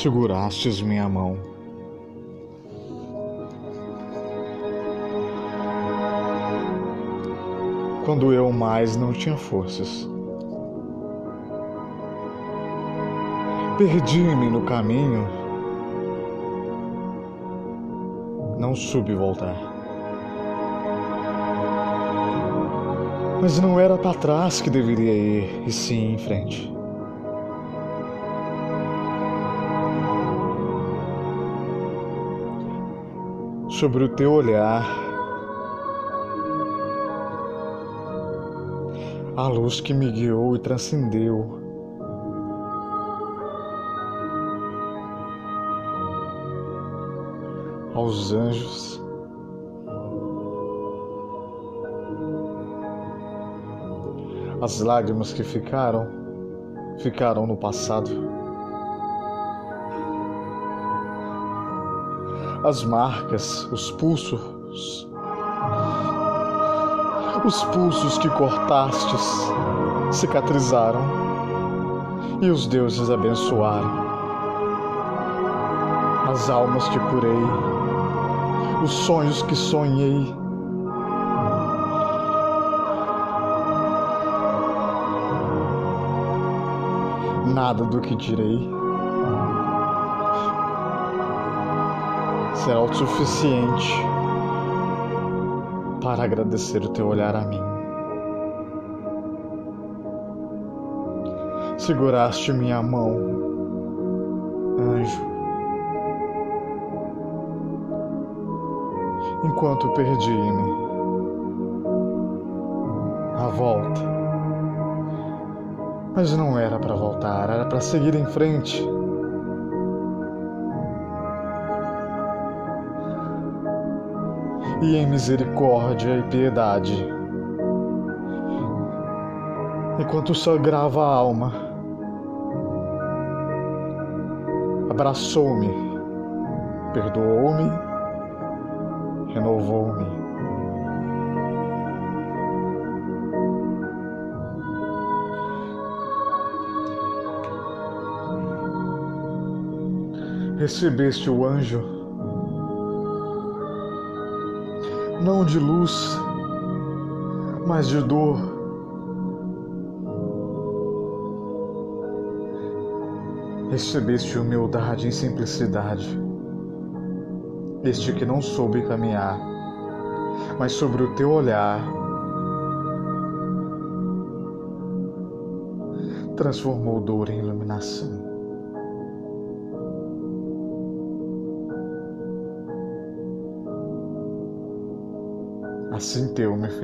segurastes minha mão. Quando eu mais não tinha forças. Perdi-me no caminho, não soube voltar. Mas não era para trás que deveria ir, e sim em frente. Sobre o teu olhar, a luz que me guiou e transcendeu. Aos anjos, as lágrimas que ficaram, ficaram no passado. As marcas, os pulsos, os pulsos que cortastes cicatrizaram e os deuses abençoaram. As almas que curei, os sonhos que sonhei. Nada do que direi será o suficiente para agradecer o teu olhar a mim. Seguraste minha mão, anjo, enquanto perdi-me. A volta. Mas não era para voltar, era para seguir em frente. E em misericórdia e piedade. Enquanto sangrava a alma, abraçou-me, perdoou-me, renovou-me. Recebeste o anjo não de luz, mas de dor. Recebeste humildade e simplicidade, este que não soube caminhar, mas sobre o teu olhar transformou dor em iluminação. Assim teu me.